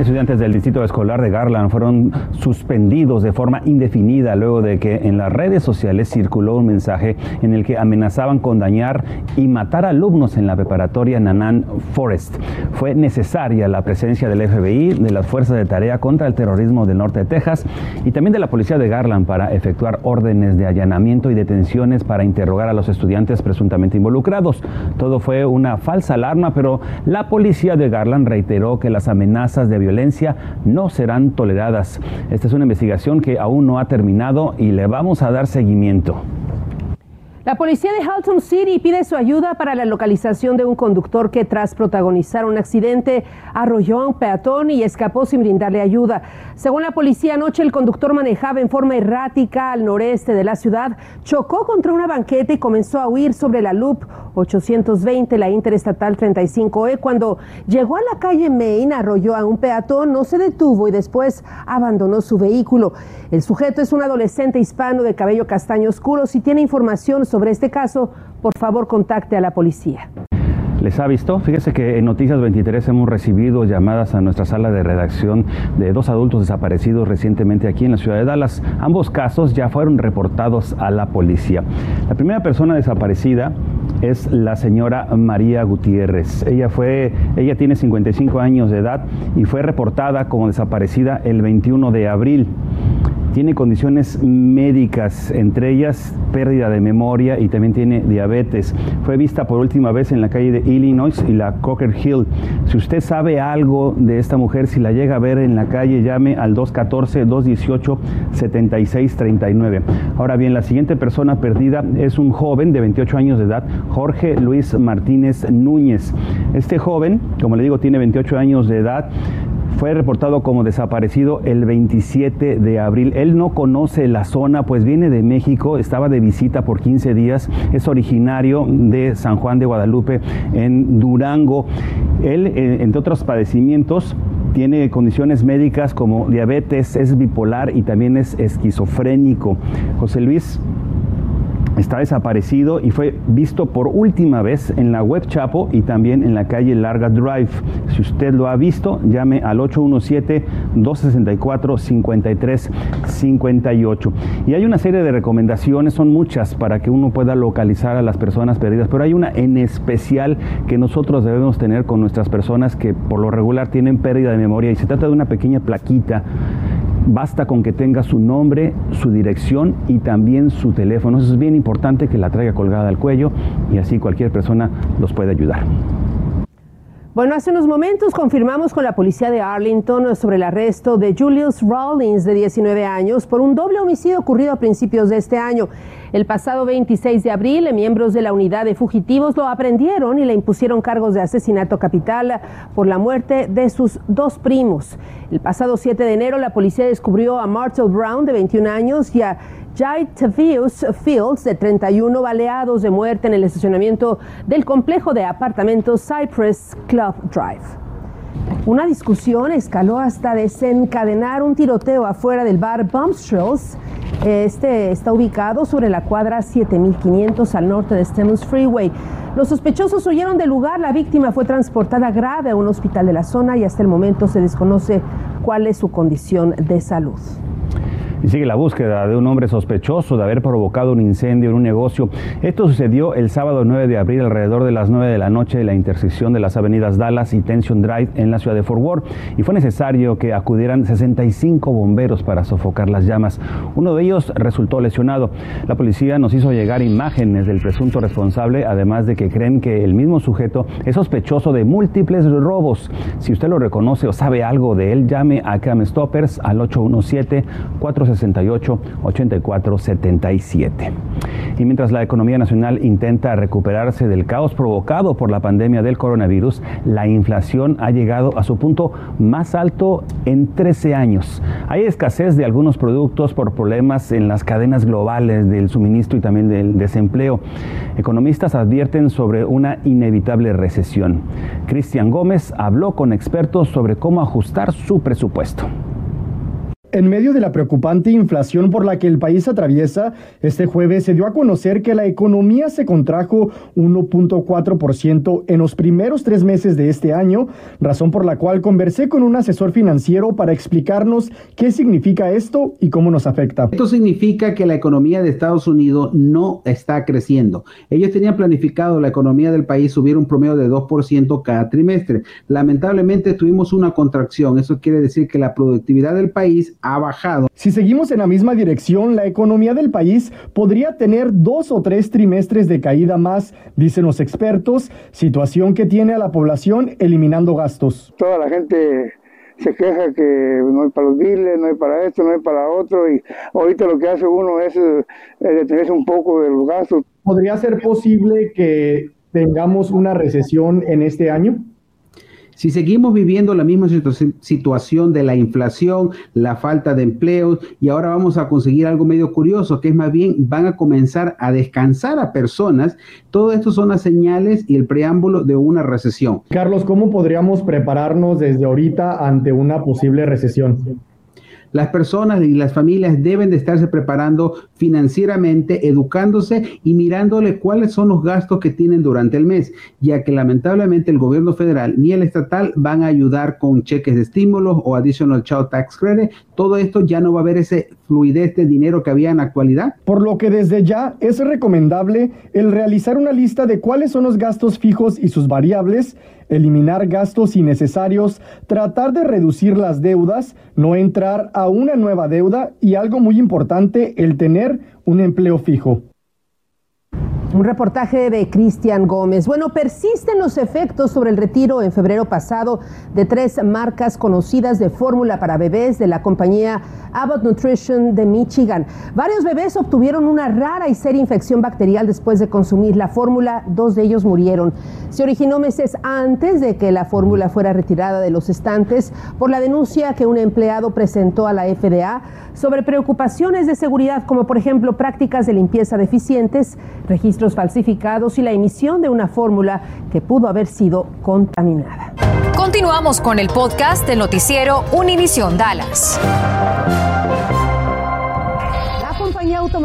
Estudiantes del Distrito Escolar de Garland fueron suspendidos de forma indefinida luego de que en las redes sociales circuló un mensaje en el que amenazaban con dañar y matar alumnos en la preparatoria Nanan Forest. Fue necesaria la presencia del FBI, de las Fuerzas de Tarea contra el Terrorismo del Norte de Texas y también de la Policía de Garland para efectuar órdenes de allanamiento y detenciones para interrogar a los estudiantes presuntamente involucrados. Todo fue una falsa alarma, pero la Policía de Garland reiteró que las amenazas de violencia violencia no serán toleradas. Esta es una investigación que aún no ha terminado y le vamos a dar seguimiento. La policía de Halton City pide su ayuda para la localización de un conductor que tras protagonizar un accidente arrolló a un peatón y escapó sin brindarle ayuda. Según la policía, anoche el conductor manejaba en forma errática al noreste de la ciudad, chocó contra una banqueta y comenzó a huir sobre la Loop 820, la Interestatal 35E. Cuando llegó a la calle Main, arrolló a un peatón, no se detuvo y después abandonó su vehículo. El sujeto es un adolescente hispano de cabello castaño oscuro. Si tiene información sobre este caso, por favor contacte a la policía. ¿Les ha visto? Fíjese que en Noticias 23 hemos recibido llamadas a nuestra sala de redacción de dos adultos desaparecidos recientemente aquí en la ciudad de Dallas. Ambos casos ya fueron reportados a la policía. La primera persona desaparecida es la señora María Gutiérrez. Ella fue, ella tiene 55 años de edad y fue reportada como desaparecida el 21 de abril tiene condiciones médicas, entre ellas pérdida de memoria y también tiene diabetes. Fue vista por última vez en la calle de Illinois y la Cocker Hill. Si usted sabe algo de esta mujer, si la llega a ver en la calle, llame al 214-218-7639. Ahora bien, la siguiente persona perdida es un joven de 28 años de edad, Jorge Luis Martínez Núñez. Este joven, como le digo, tiene 28 años de edad fue reportado como desaparecido el 27 de abril. Él no conoce la zona, pues viene de México, estaba de visita por 15 días, es originario de San Juan de Guadalupe en Durango. Él, eh, entre otros padecimientos, tiene condiciones médicas como diabetes, es bipolar y también es esquizofrénico. José Luis está desaparecido y fue visto por última vez en la web Chapo y también en la calle Larga Drive. Si usted lo ha visto, llame al 817-264-5358. Y hay una serie de recomendaciones, son muchas para que uno pueda localizar a las personas perdidas, pero hay una en especial que nosotros debemos tener con nuestras personas que por lo regular tienen pérdida de memoria y se trata de una pequeña plaquita Basta con que tenga su nombre, su dirección y también su teléfono. Eso es bien importante que la traiga colgada al cuello y así cualquier persona los puede ayudar. Bueno, hace unos momentos confirmamos con la policía de Arlington sobre el arresto de Julius Rawlins, de 19 años, por un doble homicidio ocurrido a principios de este año. El pasado 26 de abril, miembros de la unidad de fugitivos lo aprendieron y le impusieron cargos de asesinato capital por la muerte de sus dos primos. El pasado 7 de enero, la policía descubrió a Martel Brown, de 21 años, y a Jai Tavius Fields, de 31, baleados de muerte en el estacionamiento del complejo de apartamentos Cypress Club Drive. Una discusión escaló hasta desencadenar un tiroteo afuera del bar Bumstrells. Este está ubicado sobre la cuadra 7500 al norte de Stemmons Freeway. Los sospechosos huyeron del lugar, la víctima fue transportada grave a un hospital de la zona y hasta el momento se desconoce cuál es su condición de salud. Y sigue la búsqueda de un hombre sospechoso de haber provocado un incendio en un negocio. Esto sucedió el sábado 9 de abril alrededor de las 9 de la noche en la intersección de las avenidas Dallas y Tension Drive en la ciudad de Fort Worth y fue necesario que acudieran 65 bomberos para sofocar las llamas. Uno de ellos resultó lesionado. La policía nos hizo llegar imágenes del presunto responsable, además de que creen que el mismo sujeto es sospechoso de múltiples robos. Si usted lo reconoce o sabe algo de él, llame a Cam Stoppers al 817 4 468-8477. Y mientras la economía nacional intenta recuperarse del caos provocado por la pandemia del coronavirus, la inflación ha llegado a su punto más alto en 13 años. Hay escasez de algunos productos por problemas en las cadenas globales del suministro y también del desempleo. Economistas advierten sobre una inevitable recesión. Cristian Gómez habló con expertos sobre cómo ajustar su presupuesto. En medio de la preocupante inflación por la que el país atraviesa, este jueves se dio a conocer que la economía se contrajo 1.4% en los primeros tres meses de este año, razón por la cual conversé con un asesor financiero para explicarnos qué significa esto y cómo nos afecta. Esto significa que la economía de Estados Unidos no está creciendo. Ellos tenían planificado la economía del país subir un promedio de 2% cada trimestre. Lamentablemente tuvimos una contracción. Eso quiere decir que la productividad del país ha bajado. Si seguimos en la misma dirección, la economía del país podría tener dos o tres trimestres de caída más, dicen los expertos, situación que tiene a la población eliminando gastos. Toda la gente se queja que no hay para los biles, no hay para esto, no hay para otro, y ahorita lo que hace uno es eh, detenerse un poco de los gastos. ¿Podría ser posible que tengamos una recesión en este año? Si seguimos viviendo la misma situación de la inflación, la falta de empleo, y ahora vamos a conseguir algo medio curioso, que es más bien van a comenzar a descansar a personas, todo esto son las señales y el preámbulo de una recesión. Carlos, ¿cómo podríamos prepararnos desde ahorita ante una posible recesión? Las personas y las familias deben de estarse preparando financieramente, educándose y mirándole cuáles son los gastos que tienen durante el mes, ya que lamentablemente el gobierno federal ni el estatal van a ayudar con cheques de estímulos o additional child tax credit. Todo esto ya no va a haber ese fluidez de dinero que había en la actualidad. Por lo que desde ya es recomendable el realizar una lista de cuáles son los gastos fijos y sus variables eliminar gastos innecesarios, tratar de reducir las deudas, no entrar a una nueva deuda y algo muy importante, el tener un empleo fijo. Un reportaje de Cristian Gómez. Bueno, persisten los efectos sobre el retiro en febrero pasado de tres marcas conocidas de fórmula para bebés de la compañía Abbott Nutrition de Michigan. Varios bebés obtuvieron una rara y seria infección bacterial después de consumir la fórmula. Dos de ellos murieron. Se originó meses antes de que la fórmula fuera retirada de los estantes por la denuncia que un empleado presentó a la FDA sobre preocupaciones de seguridad como por ejemplo prácticas de limpieza deficientes, registros falsificados y la emisión de una fórmula que pudo haber sido contaminada. Continuamos con el podcast del noticiero Univisión Dallas.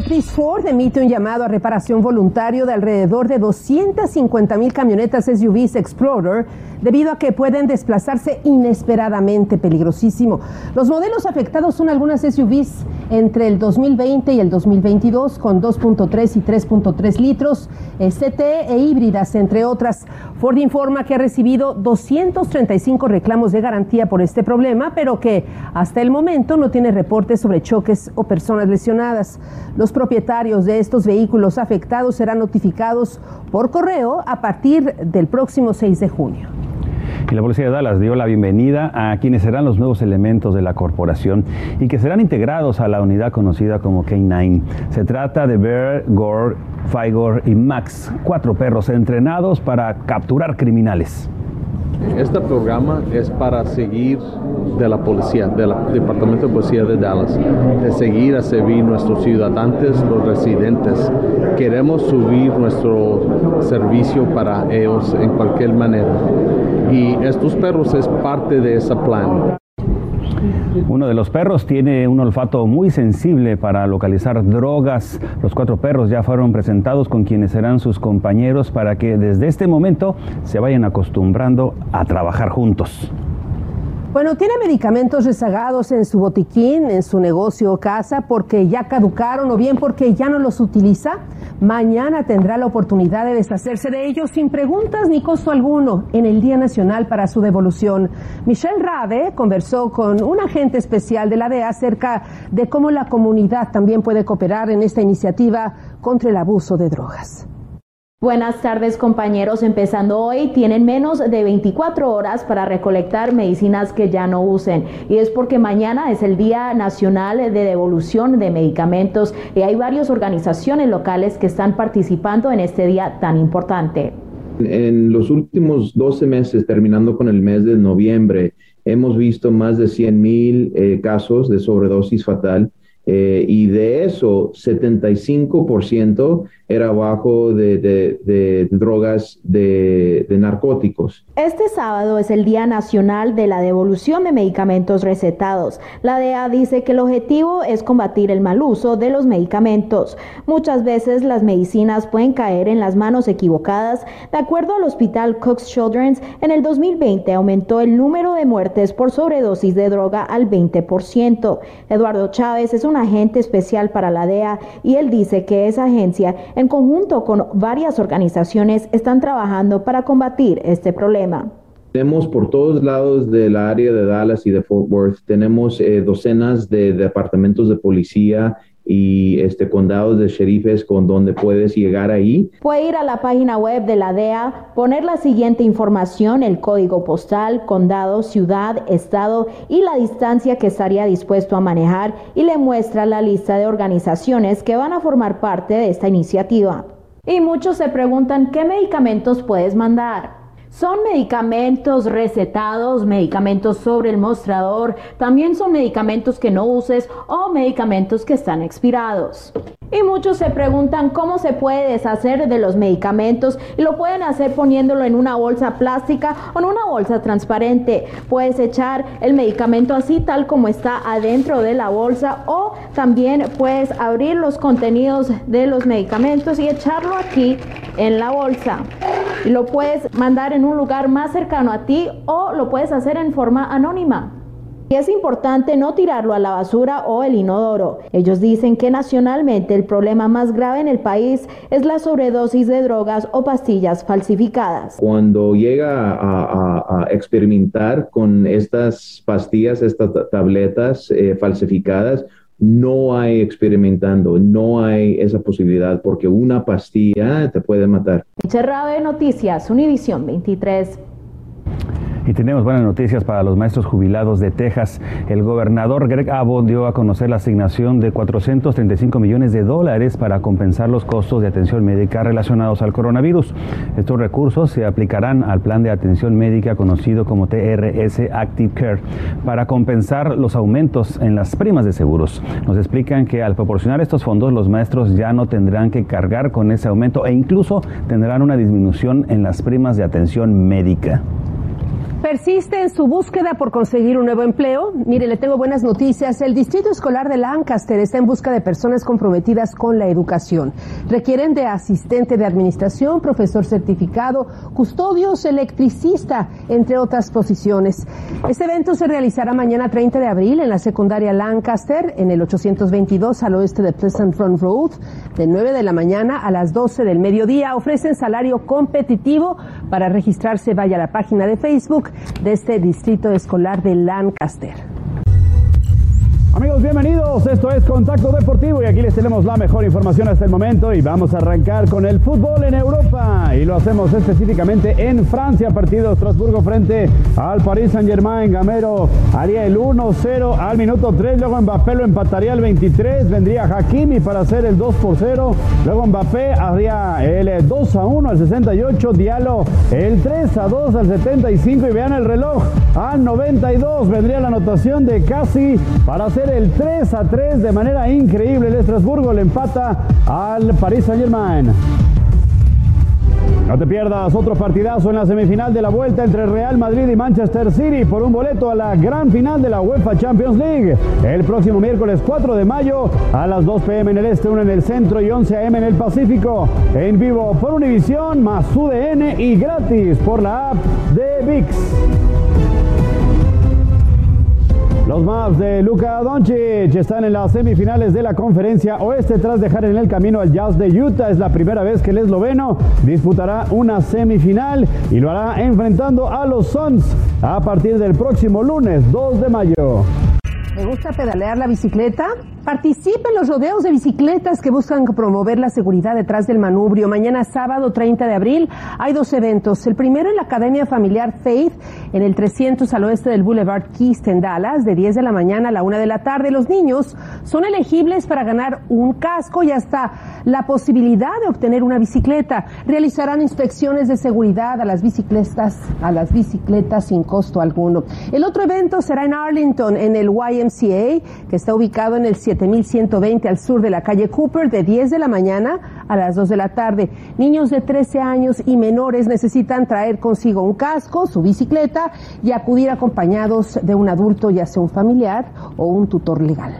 Automotriz Ford emite un llamado a reparación voluntario de alrededor de 250 mil camionetas SUVs Explorer debido a que pueden desplazarse inesperadamente peligrosísimo. Los modelos afectados son algunas SUVs entre el 2020 y el 2022 con 2.3 y 3.3 litros, ST e híbridas, entre otras. Ford informa que ha recibido 235 reclamos de garantía por este problema, pero que hasta el momento no tiene reportes sobre choques o personas lesionadas. Los propietarios de estos vehículos afectados serán notificados por correo a partir del próximo 6 de junio. Y la Policía de Dallas dio la bienvenida a quienes serán los nuevos elementos de la corporación y que serán integrados a la unidad conocida como K9. Se trata de Bear, Gore, Figor y Max, cuatro perros entrenados para capturar criminales. Este programa es para seguir de la policía, del Departamento de Policía de Dallas, de seguir a servir nuestros ciudadanos, los residentes. Queremos subir nuestro servicio para ellos en cualquier manera. Y estos perros es parte de ese plan. Uno de los perros tiene un olfato muy sensible para localizar drogas. Los cuatro perros ya fueron presentados con quienes serán sus compañeros para que desde este momento se vayan acostumbrando a trabajar juntos. Bueno, tiene medicamentos rezagados en su botiquín, en su negocio o casa porque ya caducaron o bien porque ya no los utiliza. Mañana tendrá la oportunidad de deshacerse de ellos sin preguntas ni costo alguno en el Día Nacional para su devolución. Michelle Rade conversó con un agente especial de la DEA acerca de cómo la comunidad también puede cooperar en esta iniciativa contra el abuso de drogas. Buenas tardes compañeros, empezando hoy, tienen menos de 24 horas para recolectar medicinas que ya no usen. Y es porque mañana es el Día Nacional de Devolución de Medicamentos. Y hay varias organizaciones locales que están participando en este día tan importante. En los últimos 12 meses, terminando con el mes de noviembre, hemos visto más de 100 mil eh, casos de sobredosis fatal eh, y de eso, 75% era bajo de, drogas de, narcóticos. Este sábado es el Día Nacional de la Devolución de Medicamentos Recetados. La DEA dice que el objetivo es combatir el mal uso de los medicamentos. Muchas veces las medicinas pueden caer en las manos equivocadas. De acuerdo al hospital Cook's Children's, en el 2020 aumentó el número de muertes por sobredosis de droga al 20%. Eduardo Chávez es un agente especial para la DEA y él dice que esa agencia en conjunto con varias organizaciones, están trabajando para combatir este problema. Tenemos por todos lados del área de Dallas y de Fort Worth, tenemos eh, docenas de departamentos de policía y este condados de sheriffes con donde puedes llegar ahí. Puede ir a la página web de la DEA, poner la siguiente información, el código postal, condado, ciudad, estado y la distancia que estaría dispuesto a manejar y le muestra la lista de organizaciones que van a formar parte de esta iniciativa. Y muchos se preguntan qué medicamentos puedes mandar. Son medicamentos recetados, medicamentos sobre el mostrador, también son medicamentos que no uses o medicamentos que están expirados. Y muchos se preguntan cómo se puede deshacer de los medicamentos y lo pueden hacer poniéndolo en una bolsa plástica o en una bolsa transparente. Puedes echar el medicamento así tal como está adentro de la bolsa o también puedes abrir los contenidos de los medicamentos y echarlo aquí en la bolsa. Lo puedes mandar en un lugar más cercano a ti o lo puedes hacer en forma anónima. Y es importante no tirarlo a la basura o el inodoro. Ellos dicen que nacionalmente el problema más grave en el país es la sobredosis de drogas o pastillas falsificadas. Cuando llega a, experimentar con estas pastillas, estas tabletas eh, falsificadas, no hay experimentando, no hay esa posibilidad porque una pastilla te puede matar. de Noticias, Univisión 23. Y tenemos buenas noticias para los maestros jubilados de Texas. El gobernador Greg Abbott dio a conocer la asignación de 435 millones de dólares para compensar los costos de atención médica relacionados al coronavirus. Estos recursos se aplicarán al plan de atención médica conocido como TRS Active Care para compensar los aumentos en las primas de seguros. Nos explican que al proporcionar estos fondos los maestros ya no tendrán que cargar con ese aumento e incluso tendrán una disminución en las primas de atención médica. ¿Persiste en su búsqueda por conseguir un nuevo empleo? Mire, le tengo buenas noticias. El Distrito Escolar de Lancaster está en busca de personas comprometidas con la educación. Requieren de asistente de administración, profesor certificado, custodios, electricista, entre otras posiciones. Este evento se realizará mañana 30 de abril en la secundaria Lancaster, en el 822 al oeste de Pleasant Run Road, de 9 de la mañana a las 12 del mediodía. Ofrecen salario competitivo. Para registrarse, vaya a la página de Facebook de este distrito escolar de Lancaster. Amigos, bienvenidos. Esto es Contacto Deportivo y aquí les tenemos la mejor información hasta el momento y vamos a arrancar con el fútbol en Europa y lo hacemos específicamente en Francia. Partido Estrasburgo frente al Paris Saint-Germain. Gamero haría el 1-0 al minuto 3. Luego Mbappé lo empataría al 23. Vendría Hakimi para hacer el 2 por 0. Luego Mbappé haría el 2 1 al 68. Diallo el 3 2 al 75. Y vean el reloj al 92. Vendría la anotación de casi para hacer el 3 a 3 de manera increíble. El Estrasburgo le empata al Paris Saint Germain. No te pierdas otro partidazo en la semifinal de la vuelta entre Real Madrid y Manchester City por un boleto a la gran final de la UEFA Champions League. El próximo miércoles 4 de mayo a las 2 pm en el este, 1 en el centro y 11 am en el Pacífico. En vivo por Univisión más UDN y gratis por la app de VIX. Los Mavs de Luka Doncic están en las semifinales de la conferencia oeste tras dejar en el camino al Jazz de Utah. Es la primera vez que el esloveno disputará una semifinal y lo hará enfrentando a los Suns a partir del próximo lunes 2 de mayo. ¿Me gusta pedalear la bicicleta? Participe en los rodeos de bicicletas que buscan promover la seguridad detrás del manubrio. Mañana sábado 30 de abril hay dos eventos. El primero en la Academia Familiar Faith en el 300 al oeste del Boulevard Keast en Dallas de 10 de la mañana a la 1 de la tarde. Los niños son elegibles para ganar un casco y hasta la posibilidad de obtener una bicicleta. Realizarán inspecciones de seguridad a las bicicletas, a las bicicletas sin costo alguno. El otro evento será en Arlington en el YMCA que está ubicado en el 7120 al sur de la calle Cooper de 10 de la mañana a las 2 de la tarde. Niños de 13 años y menores necesitan traer consigo un casco, su bicicleta y acudir acompañados de un adulto, ya sea un familiar o un tutor legal.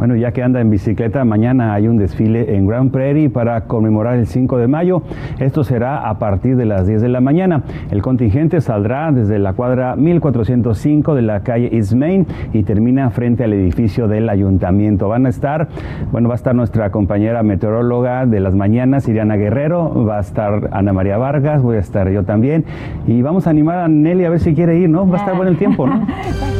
Bueno, ya que anda en bicicleta, mañana hay un desfile en Grand Prairie para conmemorar el 5 de mayo. Esto será a partir de las 10 de la mañana. El contingente saldrá desde la cuadra 1405 de la calle East Main y termina frente al edificio del ayuntamiento. Van a estar, bueno, va a estar nuestra compañera meteoróloga de las mañanas, Iriana Guerrero, va a estar Ana María Vargas, voy a estar yo también y vamos a animar a Nelly a ver si quiere ir, ¿no? Va a estar bueno el tiempo, ¿no?